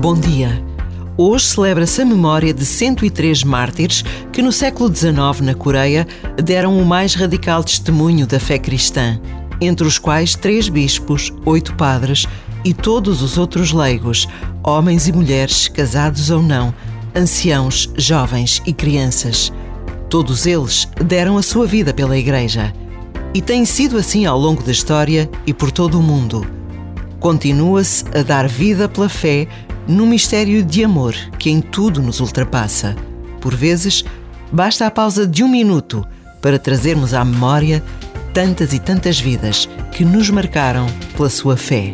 Bom dia. Hoje celebra-se a memória de 103 mártires que, no século XIX, na Coreia, deram o mais radical testemunho da fé cristã, entre os quais três bispos, oito padres e todos os outros leigos, homens e mulheres, casados ou não, anciãos, jovens e crianças. Todos eles deram a sua vida pela Igreja. E tem sido assim ao longo da história e por todo o mundo. Continua-se a dar vida pela fé num mistério de amor que em tudo nos ultrapassa. Por vezes, basta a pausa de um minuto para trazermos à memória tantas e tantas vidas que nos marcaram pela sua fé.